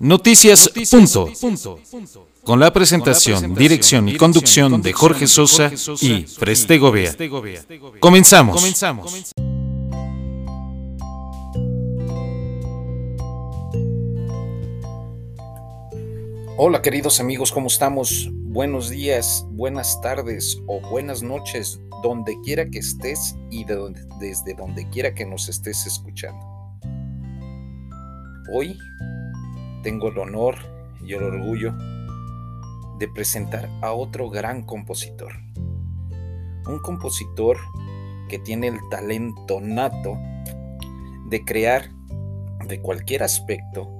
Noticias, punto. Con la presentación, dirección y conducción de Jorge Sosa y Preste Gobea. Comenzamos. Hola queridos amigos, ¿cómo estamos? Buenos días, buenas tardes o buenas noches, donde quiera que estés y desde donde quiera que nos estés escuchando. Hoy tengo el honor y el orgullo de presentar a otro gran compositor. Un compositor que tiene el talento nato de crear de cualquier aspecto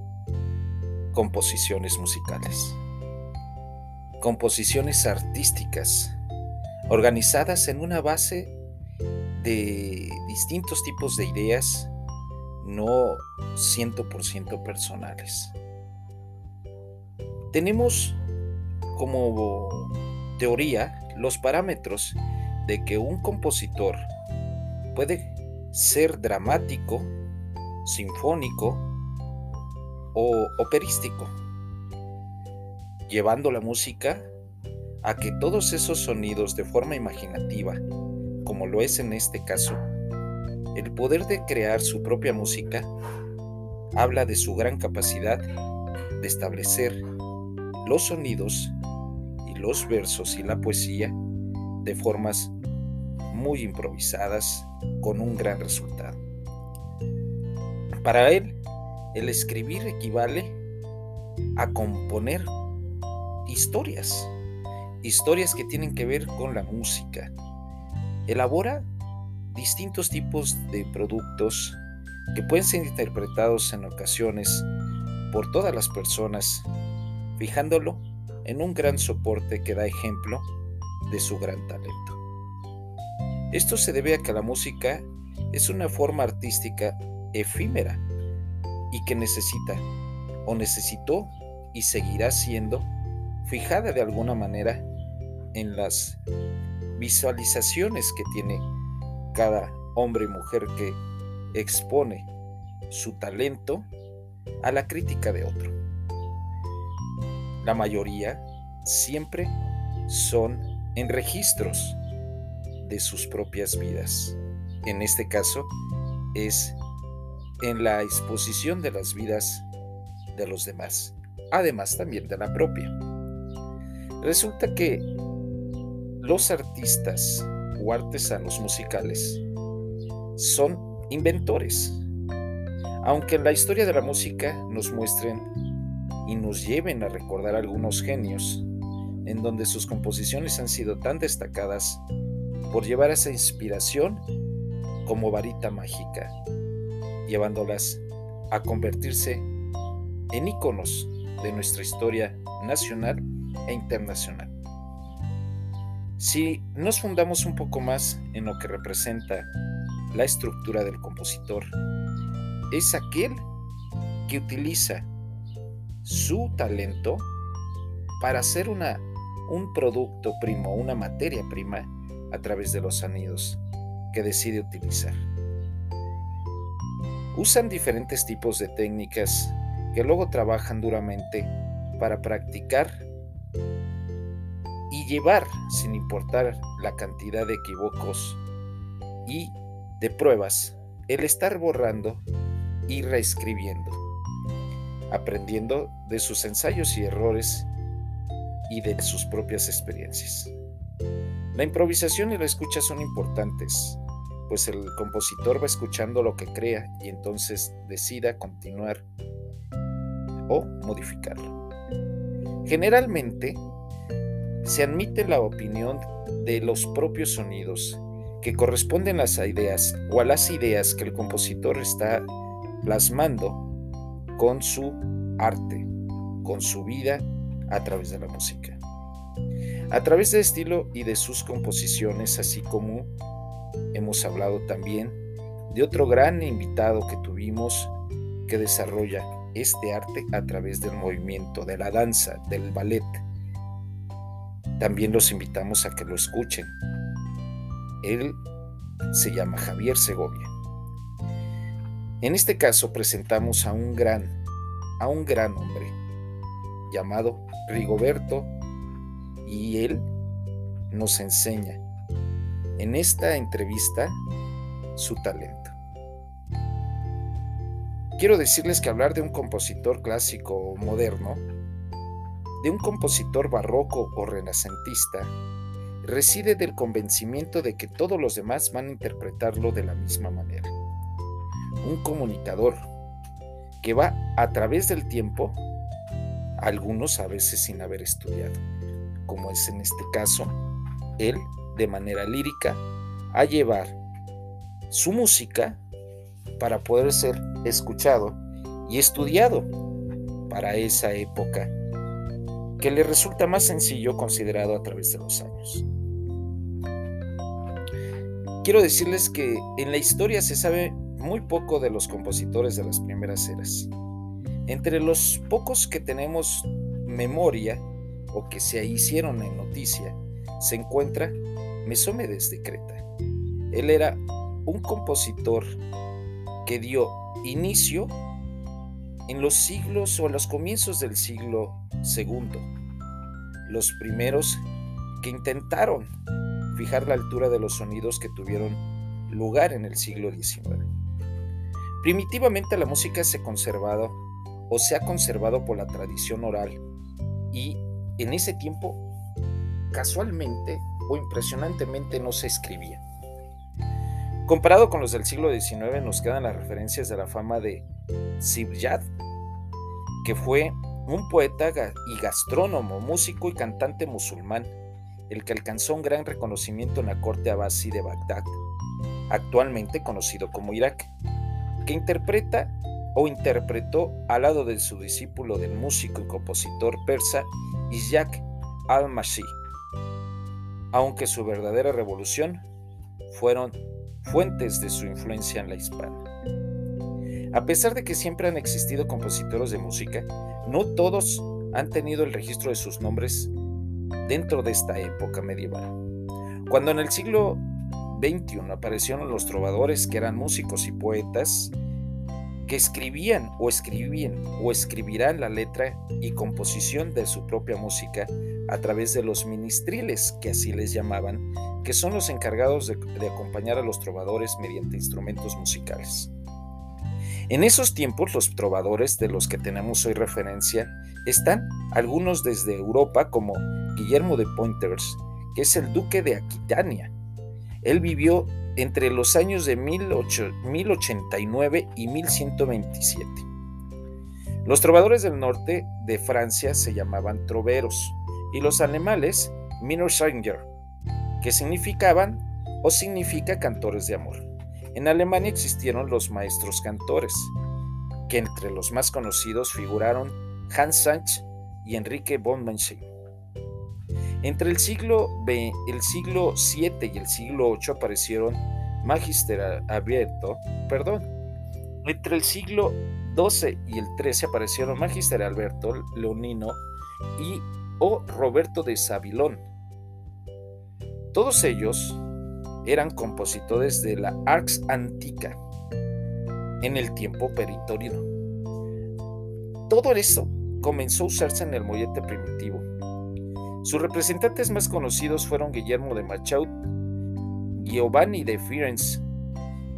composiciones musicales. Composiciones artísticas organizadas en una base de distintos tipos de ideas, no 100% personales. Tenemos como teoría los parámetros de que un compositor puede ser dramático, sinfónico o operístico, llevando la música a que todos esos sonidos de forma imaginativa, como lo es en este caso, el poder de crear su propia música, habla de su gran capacidad de establecer los sonidos y los versos y la poesía de formas muy improvisadas con un gran resultado. Para él, el escribir equivale a componer historias, historias que tienen que ver con la música. Elabora distintos tipos de productos que pueden ser interpretados en ocasiones por todas las personas fijándolo en un gran soporte que da ejemplo de su gran talento. Esto se debe a que la música es una forma artística efímera y que necesita o necesitó y seguirá siendo fijada de alguna manera en las visualizaciones que tiene cada hombre y mujer que expone su talento a la crítica de otro la mayoría siempre son en registros de sus propias vidas. En este caso es en la exposición de las vidas de los demás, además también de la propia. Resulta que los artistas o artesanos musicales son inventores, aunque en la historia de la música nos muestren y nos lleven a recordar algunos genios en donde sus composiciones han sido tan destacadas por llevar esa inspiración como varita mágica, llevándolas a convertirse en íconos de nuestra historia nacional e internacional. Si nos fundamos un poco más en lo que representa la estructura del compositor, es aquel que utiliza su talento para hacer una, un producto primo, una materia prima a través de los sonidos que decide utilizar. Usan diferentes tipos de técnicas que luego trabajan duramente para practicar y llevar, sin importar la cantidad de equívocos y de pruebas, el estar borrando y reescribiendo aprendiendo de sus ensayos y errores y de sus propias experiencias. La improvisación y la escucha son importantes, pues el compositor va escuchando lo que crea y entonces decida continuar o modificarlo. Generalmente se admite la opinión de los propios sonidos que corresponden a las ideas o a las ideas que el compositor está plasmando con su arte, con su vida a través de la música. A través del estilo y de sus composiciones, así como hemos hablado también de otro gran invitado que tuvimos que desarrolla este arte a través del movimiento, de la danza, del ballet. También los invitamos a que lo escuchen. Él se llama Javier Segovia. En este caso presentamos a un gran, a un gran hombre, llamado Rigoberto y él nos enseña en esta entrevista su talento. Quiero decirles que hablar de un compositor clásico o moderno, de un compositor barroco o renacentista, reside del convencimiento de que todos los demás van a interpretarlo de la misma manera. Un comunicador que va a través del tiempo, algunos a veces sin haber estudiado, como es en este caso, él de manera lírica a llevar su música para poder ser escuchado y estudiado para esa época que le resulta más sencillo considerado a través de los años. Quiero decirles que en la historia se sabe muy poco de los compositores de las primeras eras. Entre los pocos que tenemos memoria o que se hicieron en noticia, se encuentra Mesómedes de Creta. Él era un compositor que dio inicio en los siglos o en los comienzos del siglo II. Los primeros que intentaron fijar la altura de los sonidos que tuvieron lugar en el siglo XIX. Primitivamente la música se ha conservado o se ha conservado por la tradición oral y en ese tiempo casualmente o impresionantemente no se escribía. Comparado con los del siglo XIX nos quedan las referencias de la fama de Sibjad, que fue un poeta y gastrónomo, músico y cantante musulmán el que alcanzó un gran reconocimiento en la corte abasí de Bagdad, actualmente conocido como Irak, que interpreta o interpretó al lado de su discípulo del músico y compositor persa Isaac al-Mashi, aunque su verdadera revolución fueron fuentes de su influencia en la hispana. A pesar de que siempre han existido compositores de música, no todos han tenido el registro de sus nombres dentro de esta época medieval. Cuando en el siglo XXI aparecieron los trovadores que eran músicos y poetas que escribían o escribían o escribirán la letra y composición de su propia música a través de los ministriles, que así les llamaban, que son los encargados de, de acompañar a los trovadores mediante instrumentos musicales. En esos tiempos los trovadores de los que tenemos hoy referencia están algunos desde Europa como Guillermo de Pointers, que es el duque de Aquitania. Él vivió entre los años de 1089 y 1127. Los trovadores del norte de Francia se llamaban troveros y los alemanes Minersänger, que significaban o significa cantores de amor. En Alemania existieron los maestros cantores, que entre los más conocidos figuraron Hans Sachs y Enrique von Menchen. Entre el siglo, VII y el siglo VIII aparecieron Magister Alberto, perdón, entre el siglo XII y el XIII aparecieron Magister Alberto Leonino y o Roberto de Sabilón. Todos ellos eran compositores de la Arx Antica en el tiempo peritorino. Todo eso comenzó a usarse en el mollete primitivo. Sus representantes más conocidos fueron Guillermo de Machaut, Giovanni de Firenze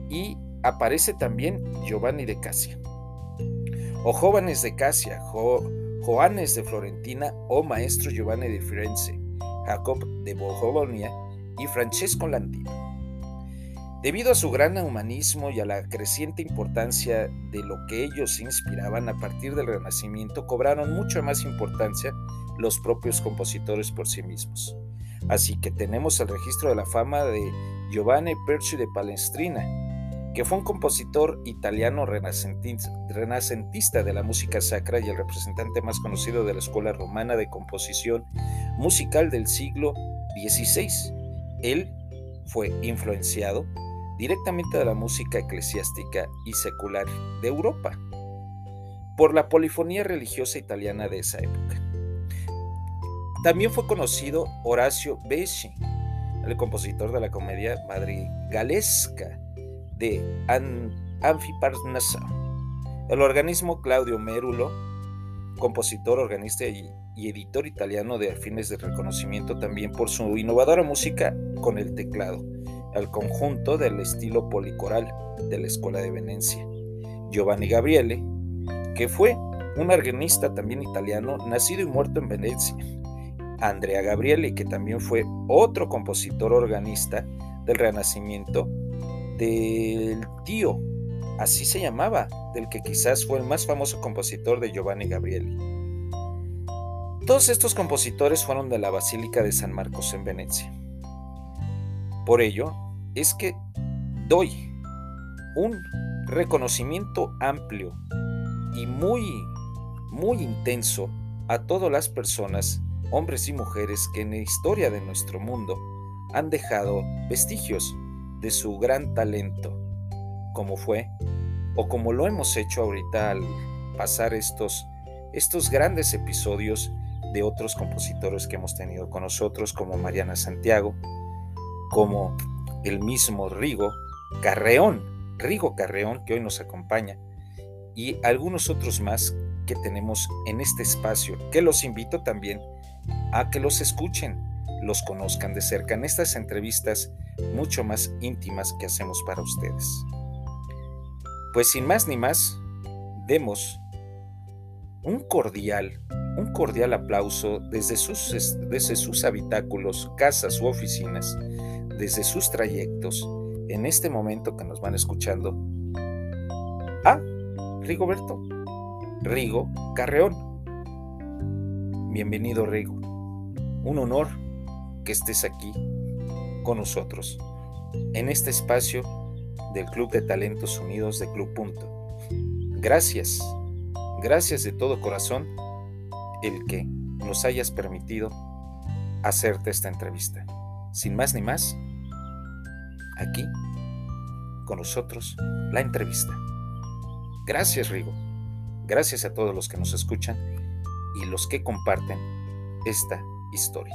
y aparece también Giovanni de Casia. O jóvenes de Casia, Joanes de Florentina o maestro Giovanni de Firenze, Jacob de Bologna y Francesco Landino. Debido a su gran humanismo y a la creciente importancia de lo que ellos inspiraban a partir del Renacimiento, cobraron mucha más importancia los propios compositores por sí mismos. Así que tenemos el registro de la fama de Giovanni Perci de Palestrina, que fue un compositor italiano renacentista de la música sacra y el representante más conocido de la escuela romana de composición musical del siglo XVI él fue influenciado directamente de la música eclesiástica y secular de Europa por la polifonía religiosa italiana de esa época. También fue conocido Horacio Besci, el compositor de la comedia madrigalesca de An Anfiparnasa, el organismo Claudio Mérulo, compositor, organista y, editor italiano de fines de reconocimiento también por su innovadora música con el teclado, al conjunto del estilo policoral de la Escuela de Venecia. Giovanni Gabriele, que fue un organista también italiano, nacido y muerto en Venecia. Andrea Gabriele, que también fue otro compositor organista del Renacimiento, del tío, así se llamaba, del que quizás fue el más famoso compositor de Giovanni Gabrieli. Todos estos compositores fueron de la Basílica de San Marcos en Venecia. Por ello, es que doy un reconocimiento amplio y muy, muy intenso a todas las personas, hombres y mujeres, que en la historia de nuestro mundo han dejado vestigios de su gran talento, como fue o como lo hemos hecho ahorita al pasar estos, estos grandes episodios de otros compositores que hemos tenido con nosotros, como Mariana Santiago, como el mismo Rigo Carreón, Rigo Carreón, que hoy nos acompaña, y algunos otros más que tenemos en este espacio, que los invito también a que los escuchen, los conozcan de cerca en estas entrevistas mucho más íntimas que hacemos para ustedes. Pues sin más ni más, demos un cordial, un cordial aplauso desde sus, desde sus habitáculos, casas u oficinas, desde sus trayectos, en este momento que nos van escuchando, a Rigoberto, Rigo Carreón. Bienvenido Rigo, un honor que estés aquí con nosotros, en este espacio del Club de Talentos Unidos de Club Punto. Gracias, gracias de todo corazón el que nos hayas permitido hacerte esta entrevista. Sin más ni más, aquí con nosotros la entrevista. Gracias Rigo, gracias a todos los que nos escuchan y los que comparten esta historia.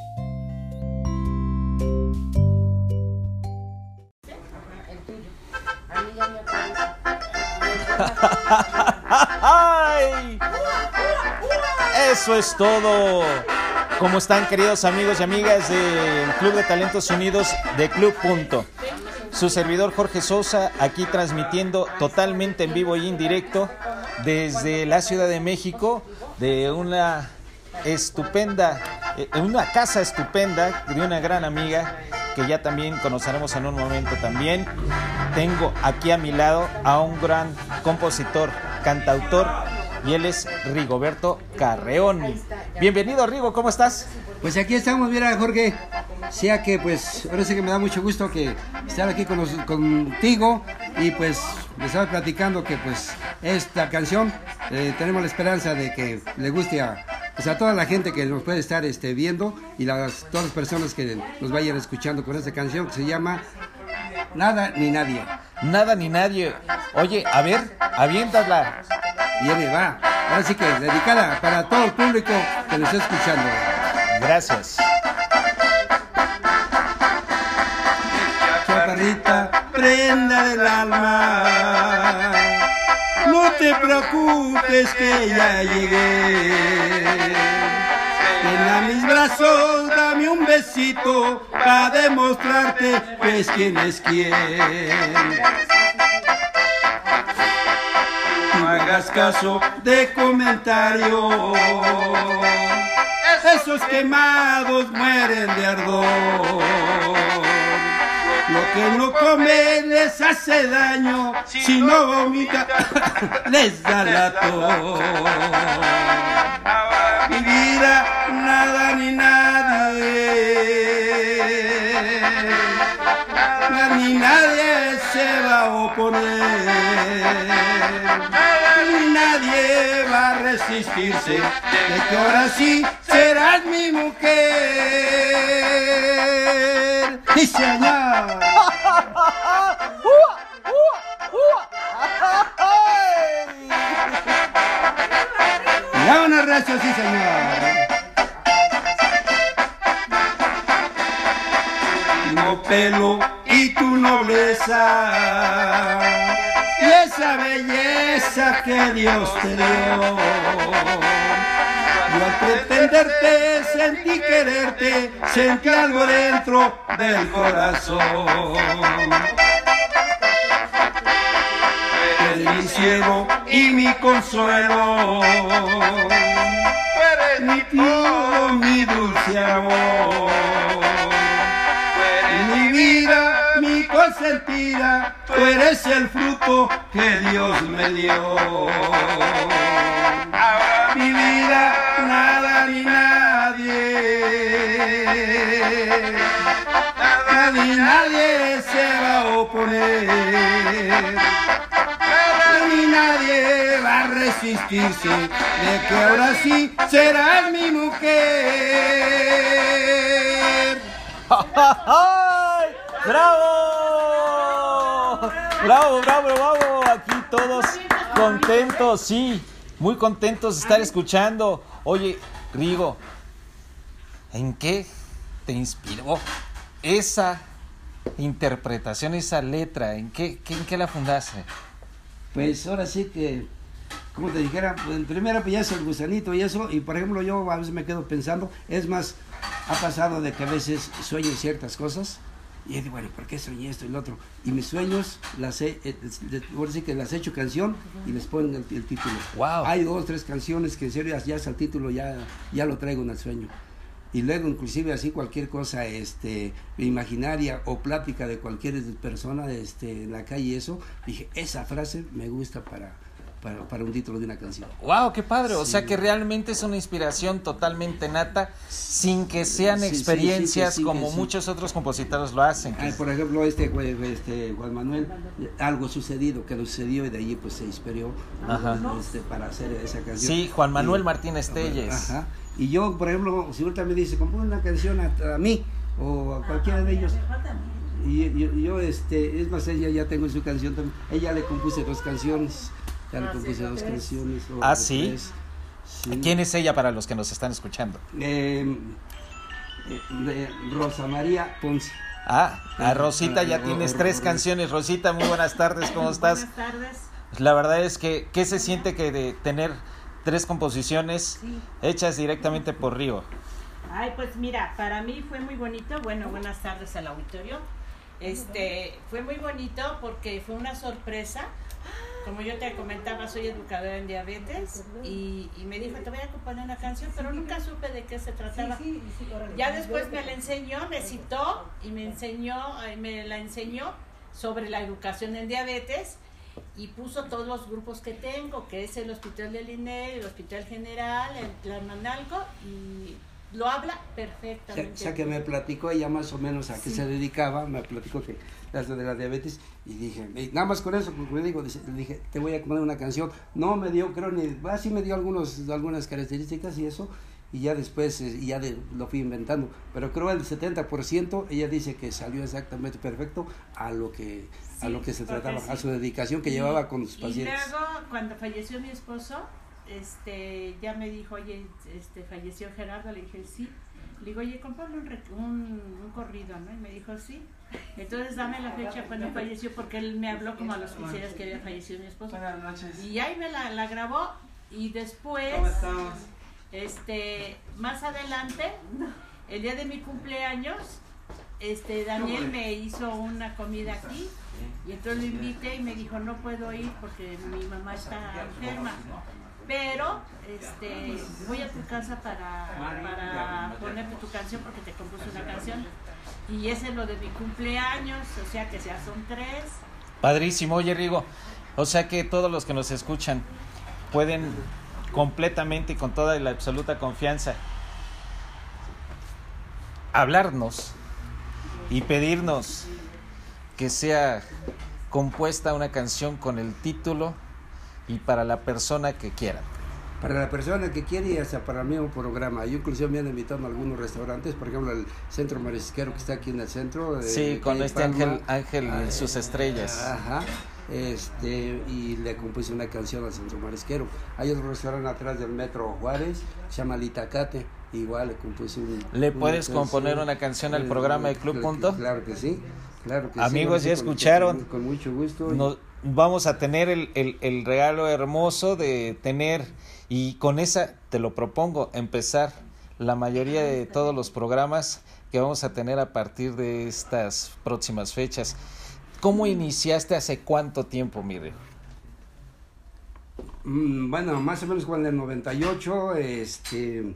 Eso es todo. ¿Cómo están queridos amigos y amigas del Club de Talentos Unidos de Club Punto? Su servidor Jorge Sosa aquí transmitiendo totalmente en vivo y en directo desde la Ciudad de México de una estupenda, eh, una casa estupenda de una gran amiga que ya también conoceremos en un momento también. Tengo aquí a mi lado a un gran compositor, cantautor, y él es Rigoberto Carreón. Bienvenido Rigo, ¿cómo estás? Pues aquí estamos, mira Jorge, sea que pues ahora sí que me da mucho gusto que estar aquí con contigo y pues les estaba platicando que pues esta canción eh, tenemos la esperanza de que le guste a o sea, toda la gente que nos puede estar este, viendo y las, todas las personas que nos vayan escuchando con esta canción que se llama Nada ni Nadie. Nada ni nadie. Oye, a ver, aviéntala. Viene, va. Ahora sí que dedicada para todo el público que nos está escuchando. Gracias. Chaparrita, prenda del alma no te preocupes que ya llegué. Ven mis brazos, dame un besito para demostrarte pues quién es quién. No hagas caso de comentarios, esos quemados mueren de ardor. Lo que no come les hace daño, si no vomita les da la tos. Mi vida, nada ni nadie, ni nadie se va a oponer, ni nadie va a resistirse, de que ahora sí serás mi mujer. Y señor. Ya una racha, sí, señor. No pelo y tu nobleza y esa belleza que Dios te dio Yo al pretenderte sentí quererte, sentí algo dentro del corazón. Eres mi cielo y mi consuelo, mi tío, mi dulce amor. Mi vida, mi consentida, tú eres el fruto que Dios me dio. Mi vida, nada ni nadie. Nadie, nadie se va a oponer. Ni nadie va a resistirse de que ahora sí serás mi mujer. ¡Bravo! ¡Bravo, bravo, bravo! Aquí todos contentos, sí, muy contentos de estar escuchando. Oye, Rigo, ¿en qué te inspiró esa interpretación, esa letra? ¿En qué, qué- en qué la fundaste? Pues ahora sí que, como te dijera, pues, primero pues ya es el gusanito y eso, y por ejemplo yo a veces me quedo pensando, es más, ha pasado de que a veces sueño ciertas cosas, y yo digo, bueno, ¿por qué soñé esto y lo otro? Y mis sueños, las he, eh, de- ahora sí que las he hecho canción y les ponen el, el título. Wow. Hay dos, tres canciones que en serio ya, es el título, ya, ya lo traigo en el sueño. Y luego inclusive así cualquier cosa este imaginaria o plática de cualquier persona este, en la calle eso, dije, esa frase me gusta para, para, para un título de una canción. ¡Wow! ¡Qué padre! O sea Sí. que realmente es una inspiración totalmente nata, sin que sean Sí, sí, sí, experiencias sí, como sí. muchos otros compositores lo hacen. Ah, por ejemplo, este, este Juan Manuel, algo sucedido, que lo sucedió y de allí pues se inspiró este, para hacer esa canción. Sí, Juan Manuel Y- Martínez Telles. Ajá. Y yo, por ejemplo, si ahorita me dice, compone una canción a, a mí o a cualquiera de ellos. Y yo, yo, este, es más, ella ya tengo su canción también. Ella le compuse dos canciones. Ya le compuse dos canciones. o ¿Ah, o sí? ¿Quién es ella para los que nos están escuchando? Eh, eh, de Rosa María Ponce. Ah, a Rosita ya Ah, tienes ah, tres ah, canciones. Rosita, muy buenas tardes, ¿cómo estás? Buenas tardes. La verdad es que, ¿qué se siente que de tener tres composiciones Sí. hechas directamente por Río? Ay, pues mira, para mí fue muy bonito. Bueno, buenas tardes al auditorio. Este, fue muy bonito porque fue una sorpresa. Como yo te comentaba, soy educadora en diabetes y, y me dijo, te voy a componer una canción, pero nunca supe de qué se trataba. Ya después me la enseñó, me citó y me enseñó, eh, me la enseñó sobre la educación en diabetes y puso todos los grupos que tengo, que es el Hospital del INE, el Hospital General, el Tlalmanalco y lo habla O perfectamente. sea, que me platicó ella más o menos a qué Sí. se dedicaba, me platicó que las de la diabetes y dije, y nada más con eso, porque me digo, le dije, te voy a poner una canción. No me dio, creo ni, así me dio algunos, algunas características y eso, y ya después eh, y ya de- lo fui inventando. Pero creo el 70% ella dice que salió exactamente perfecto a lo que a Sí, lo que se trataba, a sí. su dedicación que Y- llevaba con sus Y pacientes. luego, cuando falleció mi esposo, este, ya me dijo, oye, este, falleció Gerardo, le dije, sí. Le digo, oye, compone un, un, un corrido, ¿no? Y me dijo, sí. Entonces dame la fecha cuando falleció, porque él me habló como a los 15 días que había fallecido mi esposo. Buenas noches. Y ahí me la, la grabó y después, ¿Cómo estamos? este, más adelante, el día de mi cumpleaños, este, Daniel me hizo una comida aquí y entonces lo invité y me dijo no puedo ir porque mi mamá está enferma. Pero este, voy a tu casa para, para ponerte tu canción porque te compuse una canción. Y ese es lo de mi cumpleaños, o sea que ya son tres. Padrísimo, oye Rigo. O sea que todos los que nos escuchan pueden completamente y con toda la absoluta confianza hablarnos y pedirnos que sea compuesta una canción con el título y para la persona que quieran. Para la persona que quiere y hasta para el mismo programa. Yo inclusive me han invitado a algunos restaurantes, por ejemplo el Centro Marisquero que está aquí en el centro. de Sí, con este Palma. ángel, ángel Ah, sus estrellas. Ajá. Este, y le compuse una canción al Centro Marisquero. Hay otro restaurante atrás del Metro Juárez, se llama Litacate, igual le compuse un, ¿Le una puedes canción. componer una canción al Eh, programa de Club Punto? Claro que sí. Claro que sí, Amigos, sí, ya escucharon. Con, con mucho gusto. Nos, vamos a tener el, el, el regalo hermoso de tener, y con esa te lo propongo, empezar la mayoría de todos los programas que vamos a tener a partir de estas próximas fechas. ¿Cómo iniciaste hace cuánto tiempo, mire? Mm, Bueno, más o menos cuando en el 98, este,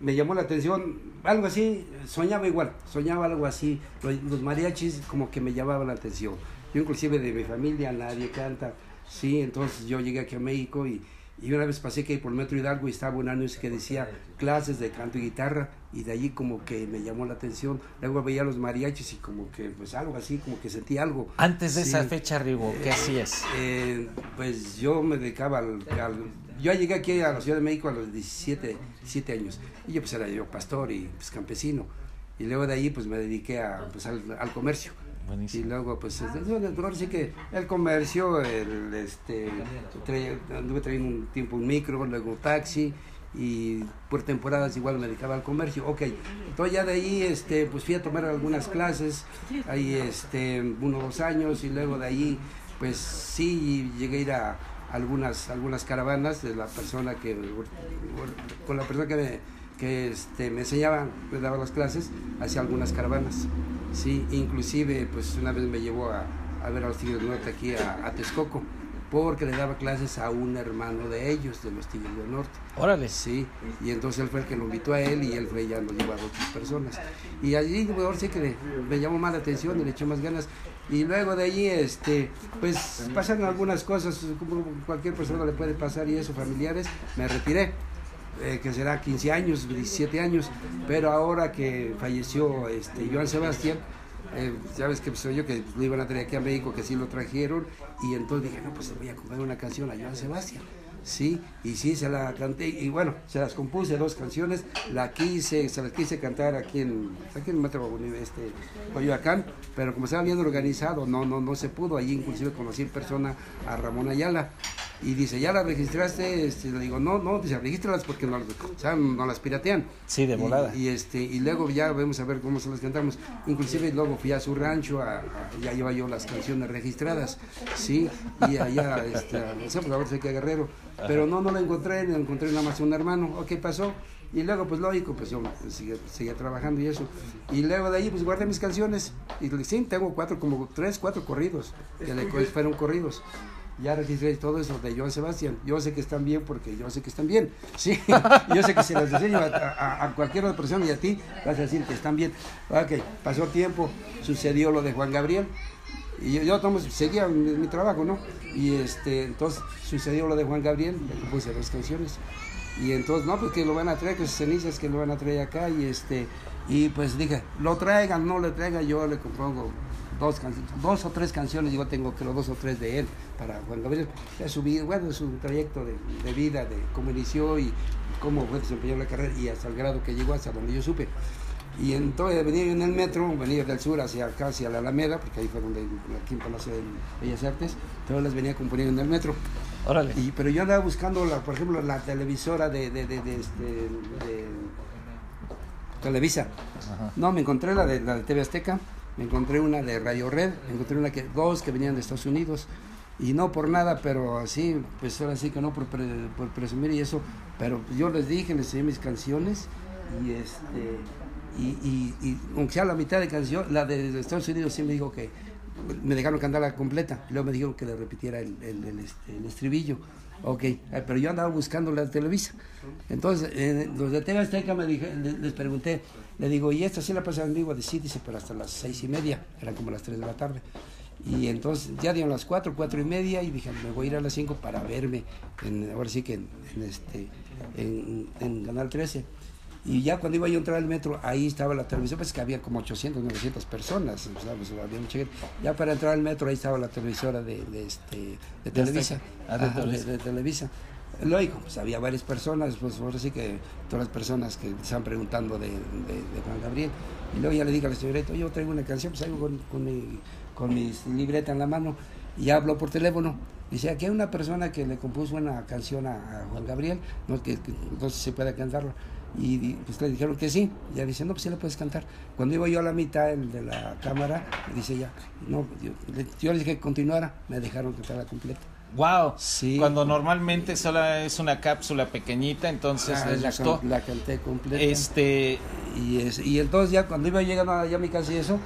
me llamó la atención, algo así, soñaba igual, soñaba algo así, los, los mariachis como que me llamaban la atención. Yo inclusive de mi familia nadie canta, sí, entonces yo llegué aquí a México y, y una vez pasé que por Metro Hidalgo y estaba un anuncio que decía clases de canto y guitarra y de allí como que me llamó la atención. Luego veía los mariachis y como que pues algo así, como que sentí algo. Antes de Sí. esa fecha, Rigo, ¿qué hacías? Eh, pues yo me dedicaba al, al- Yo llegué aquí a la Ciudad de México a los 17, 17 años. Y yo pues era yo pastor y pues campesino. Y luego de ahí pues me dediqué a, pues, al, al comercio. Y Buenísimo. luego pues es- es- ahora sí que el comercio, el, este, anduve trayendo un tiempo un micro, luego taxi y por temporadas igual me dedicaba al comercio. Ok, entonces ya de ahí este, pues fui a tomar algunas clases, ahí este, unos dos años y luego de ahí pues sí llegué a ir a algunas, algunas caravanas de la persona que, con la persona que me, que este, me enseñaba, me daba las clases, hacía algunas caravanas. Sí, inclusive pues una vez me llevó a, a ver a los Tigres del Norte aquí a, a Texcoco, porque le daba clases a un hermano de ellos, de los Tigres del Norte. Órale. Sí, y entonces él fue el que lo invitó a él y él fue ya nos llevó a otras personas. Y allí, ahora sí que le- me llamó más la atención y le echó más ganas. Y luego de allí, este, pues pasaron algunas cosas, como cualquier persona le puede pasar y eso, familiares, me retiré. Eh, que será 15 años, 17 años, pero ahora que falleció este, Joan Sebastián, eh, ya ves que soy yo que lo iban a traer aquí a México, que sí lo trajeron, y entonces dije, no, pues voy a comprar una canción a Joan Sebastián. Sí, y sí, se la canté, y bueno, se las compuse dos canciones, la quise, se las quise cantar aquí en, aquí en Metro este, Coyoacán, pero como estaba bien organizado, no, no, no se pudo, allí inclusive conocí en persona a Ramón Ayala, y dice, ¿ya las registraste? Este, le digo, no, no, dice, regístralas porque no, o sea, no las piratean. Sí, de Y- volada. Y, este, y luego ya vamos a ver cómo se las cantamos. Inclusive luego fui a su rancho, a, a- ya lleva yo las canciones registradas, sí, y allá, este, no sé, pues ahora sé que Guerrero, pero no, no la encontré, no encontré nada más un hermano, ¿o qué pasó? Y luego, pues lógico, pues yo pues, seguía, seguía trabajando y eso. Y luego de ahí, pues guardé mis canciones. Y le- sí, tengo cuatro, como tres, cuatro corridos, que le fueron corridos. Ya registré todo eso de Joan Sebastián. Yo sé que están bien porque yo sé que están bien. Sí, yo sé que si las enseño a, a- a cualquier otra persona y a ti, vas a decir que están bien. Ok, pasó tiempo, sucedió lo de Juan Gabriel. Y yo, yo tomo- seguía mi, mi trabajo, ¿no? Y este, entonces sucedió lo de Juan Gabriel, le compuse dos canciones. Y entonces, no, pues que lo van a traer, que sus cenizas que lo van a traer acá. Y este, y pues dije, lo traigan, no le traigan, yo le compongo dos, dos o tres canciones, yo tengo creo dos o tres de él para Juan Gabriel. Es su vida, bueno, es su trayecto de, de vida, de cómo inició y cómo fue desempeñando la carrera y hasta el grado que llegó, hasta donde yo supe. Y entonces venía yo en el metro, venía del sur hacia acá, hacia la Alameda, porque ahí fue donde, aquí en Palacio de Bellas Artes, todas las venía componiendo en el metro. Órale. Y, pero yo andaba buscando, la, por ejemplo, la televisora de, de, de, de, este, de Televisa. Ajá. No, me encontré la de, la de TV Azteca, me encontré una de Radio Red, me encontré una que, dos que venían de Estados Unidos. Y no por nada, pero así, pues ahora sí que no por, pre- por presumir y eso, pero yo les dije, les enseñé mis canciones y este y, aunque sea la mitad de canción, la de, Estados Unidos sí me dijo que me dejaron cantarla completa, luego me dijeron que le repitiera el, el, el, este, el estribillo. Ok, eh, pero yo andaba buscando la Televisa. Entonces, los de TV Azteca me dije, le- les, pregunté, le digo, ¿y esta sí la pasan en vivo? De sí, dice, pero hasta las seis y media, eran como las tres de la tarde. Y entonces ya dieron las cuatro, cuatro y media y dije, me voy a ir a las cinco para verme, en, ahora sí que en, este, en, en Canal 13. Y ya cuando iba yo a entrar al metro, ahí estaba la televisión, pues que había como 800, 900 personas, ¿sabes? había mucha gente. Ya para entrar al metro, ahí estaba la televisora de, de, este, de Televisa. Ah, de Ajá, Televisa. de Televisa. Lógico, pues había varias personas, pues ahora sí que todas las personas que estaban preguntando de, de, de Juan Gabriel. Y luego ya le dije a la señorita, yo traigo una canción, pues salgo con, con mi, con mi libreta en la mano y ya habló por teléfono. Dice, aquí hay una persona que le compuso una canción a, a Juan Gabriel, no, que, que si se puede cantarlo. Y, pues le dijeron que sí. Y ya dice, no, pues sí la puedes cantar. Cuando iba yo a la mitad el de la cámara, me dice ya, no, yo, le- yo le dije que continuara, me dejaron cantarla completa. Wow. Sí. Cuando normalmente solo es una cápsula pequeñita, entonces Ah, les la, gustó. can- la canté completa. Este, Y, es- y entonces ya cuando iba llegando allá a mi casa y eso,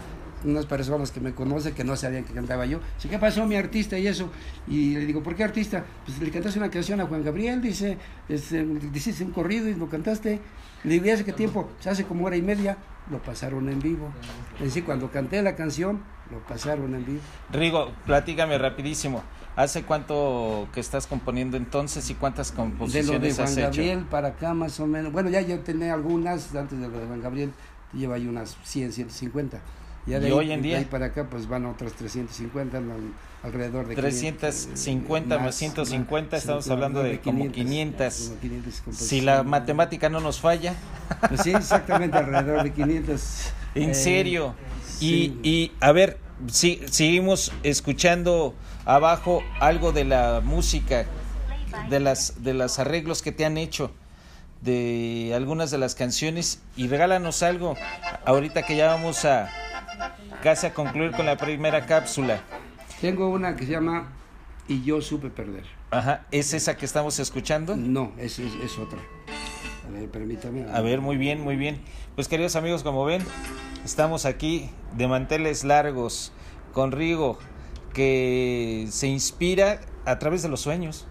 unas personas que me conocen que no sabían que cantaba yo, dice, ¿qué pasó mi artista y eso? Y le digo, ¿por qué artista? Pues le cantaste una canción a Juan Gabriel, dice, este, hiciste un corrido y lo cantaste. Le digo, ¿y hace qué tiempo? Se hace como hora y media, lo pasaron en vivo. Es decir, cuando canté la canción, lo pasaron en vivo. Rigo, platícame rapidísimo. ¿Hace cuánto que estás componiendo entonces y cuántas De lo composiciones de Juan has Gabriel hecho? para acá más o menos. Bueno, ya yo tenía algunas antes de lo de Juan Gabriel, lleva ahí unas 100, 150. Ya de ¿Y ahí, hoy en de día? ahí para acá pues van otras 350, no, alrededor de 350 más 150, estamos hablando de como 500. como 500 Si la matemática no nos falla, Pues sí, exactamente alrededor de 500. en Eh, serio. sí. Y, y a ver, si, seguimos escuchando abajo algo de la música, de las de los arreglos que te han hecho, de algunas de las canciones y regálanos algo. Ahorita que ya vamos a casi a concluir con la primera cápsula. Tengo una que se llama Y yo supe perder. Ajá, ¿es esa que estamos escuchando? No, es, es, es otra. A ver, permítame. A ver, muy bien, muy bien. Pues queridos amigos, como ven, estamos aquí de manteles largos con Rigo, que se inspira a través de los sueños,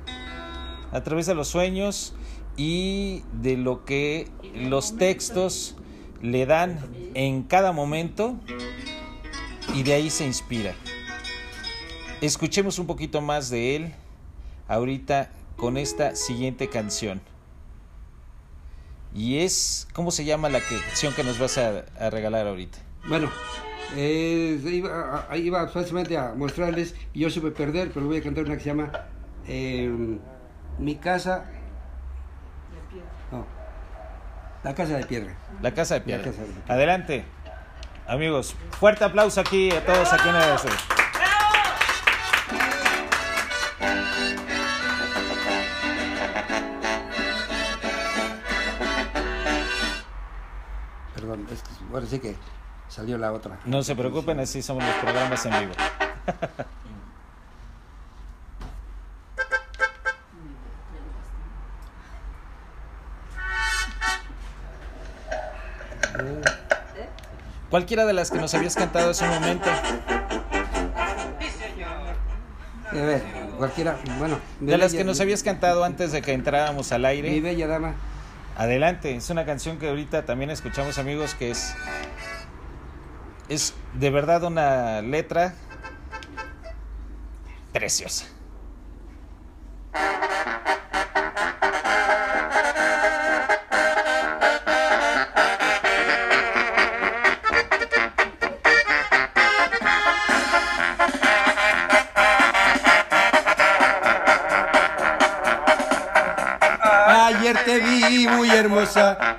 a través de los sueños y de lo que los textos le dan en cada momento y de ahí se inspira. Escuchemos un poquito más de él ahorita con esta siguiente canción. Y es, ¿cómo se llama la canción que nos vas a, a regalar ahorita? Bueno, eh, iba, a- iba fácilmente a mostrarles, y yo supe perder, pero voy a cantar una que se llama eh, Mi casa. No, La casa de piedra. La Casa de Piedra. La Casa de Piedra. Adelante, amigos. Fuerte aplauso aquí a todos aquí en el... Perdón, es que ahora sí que salió la otra. No se preocupen, así somos los programas en vivo. Cualquiera de las que nos habías cantado hace un momento. A ver, cualquiera, bueno. De las bella- que nos habías cantado antes de que entráramos al Mi aire. bella dama. Adelante, es una canción que ahorita también escuchamos amigos que es es de verdad una letra preciosa.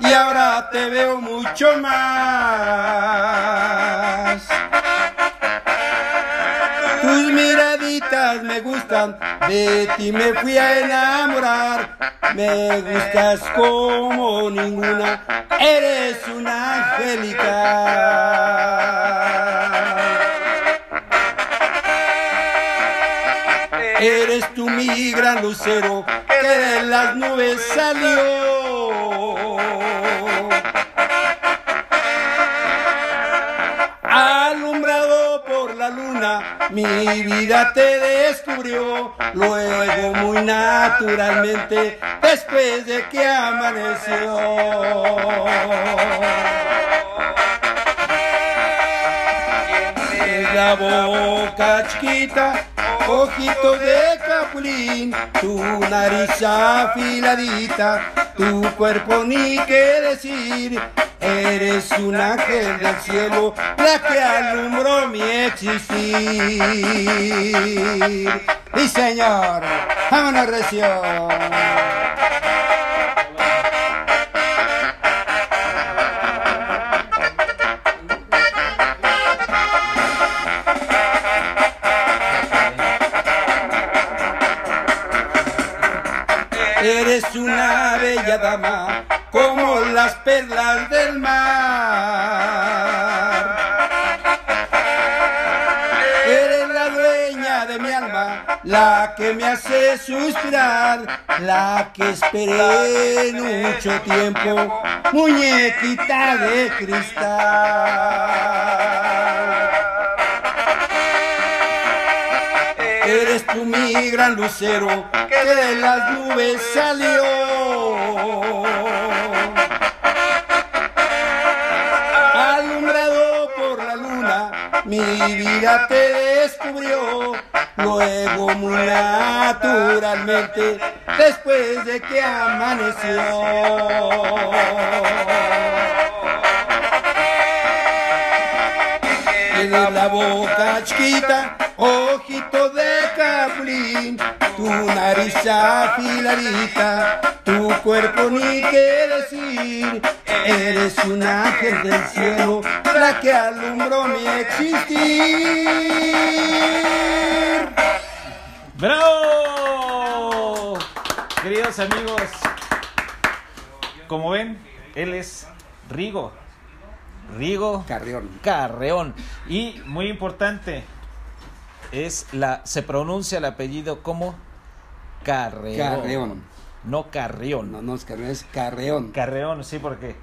Y ahora te veo mucho más. Tus miraditas me gustan, de ti me fui a enamorar. Me gustas como ninguna, eres una angelical. Eres tú mi gran lucero que de las nubes salió. Alumbrado por la luna, mi vida te descubrió. Luego muy naturalmente, después de que amaneció. La boca chiquita, ojitos de capulín, tu nariz afiladita, tu cuerpo ni qué decir. Eres un ángel del cielo, la que alumbró mi existir. Y señor, vámonos recio. Eres una bella dama, como las perlas del mar. Eres la dueña de mi alma, la que me hace suspirar, la que esperé mucho tiempo, muñequita de cristal. Mi gran lucero que de las nubes salió. Alumbrado por la luna, mi vida te descubrió. Luego naturalmente, después de que amaneció. Tienes la boca chiquita, ojito de caplín, tu nariz afiladita, tu cuerpo ni qué decir. Eres un ángel del cielo, la que alumbró mi existir. ¡Bravo! Queridos amigos, como ven, él es Rigo. Rigo Carrión. Carreón. Y muy importante, es la se pronuncia el apellido como Carreón. Carreón. No Carrión. No, no es Carreón, es Carreón. Carreón, sí, porque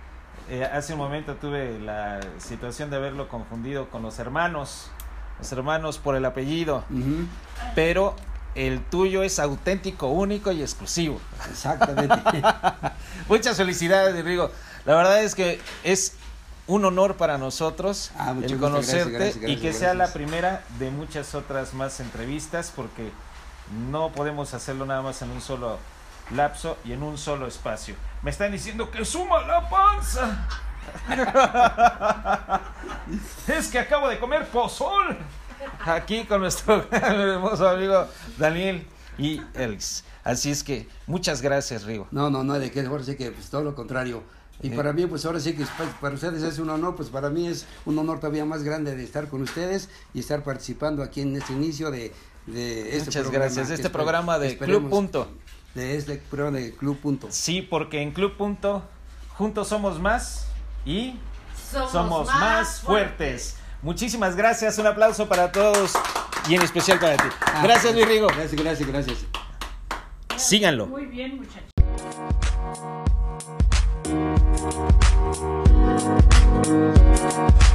eh, hace un momento tuve la situación de haberlo confundido con los hermanos. Los hermanos por el apellido. Pero el tuyo es auténtico, único y exclusivo. Exactamente. Muchas felicidades, Rigo. La verdad es que es un honor para nosotros Ah, el conocerte gracias, gracias, y que sea la primera de muchas otras más entrevistas porque no podemos hacerlo nada más en un solo lapso y en un solo espacio. Me están diciendo que suma la panza. es que acabo de comer pozol. Aquí con nuestro hermoso amigo Daniel y Elix. Así es que muchas gracias, Rigo. No, no, no, de ahora sí que pues todo lo contrario. Y Sí. para mí, pues ahora sí que pues, para ustedes es un honor, pues para mí es un honor todavía más grande de estar con ustedes y estar participando aquí en este inicio de, de este Muchas programa, gracias. Este programa de Club Punto. De este programa de Club Punto. Sí, porque en Club Punto juntos somos más y somos, más fuertes. Muchísimas gracias, un aplauso para todos y en especial para ti. Ah, Gracias, Luis Rigo. Gracias, gracias, gracias. Síganlo. Muy bien, muchachos. Thank you.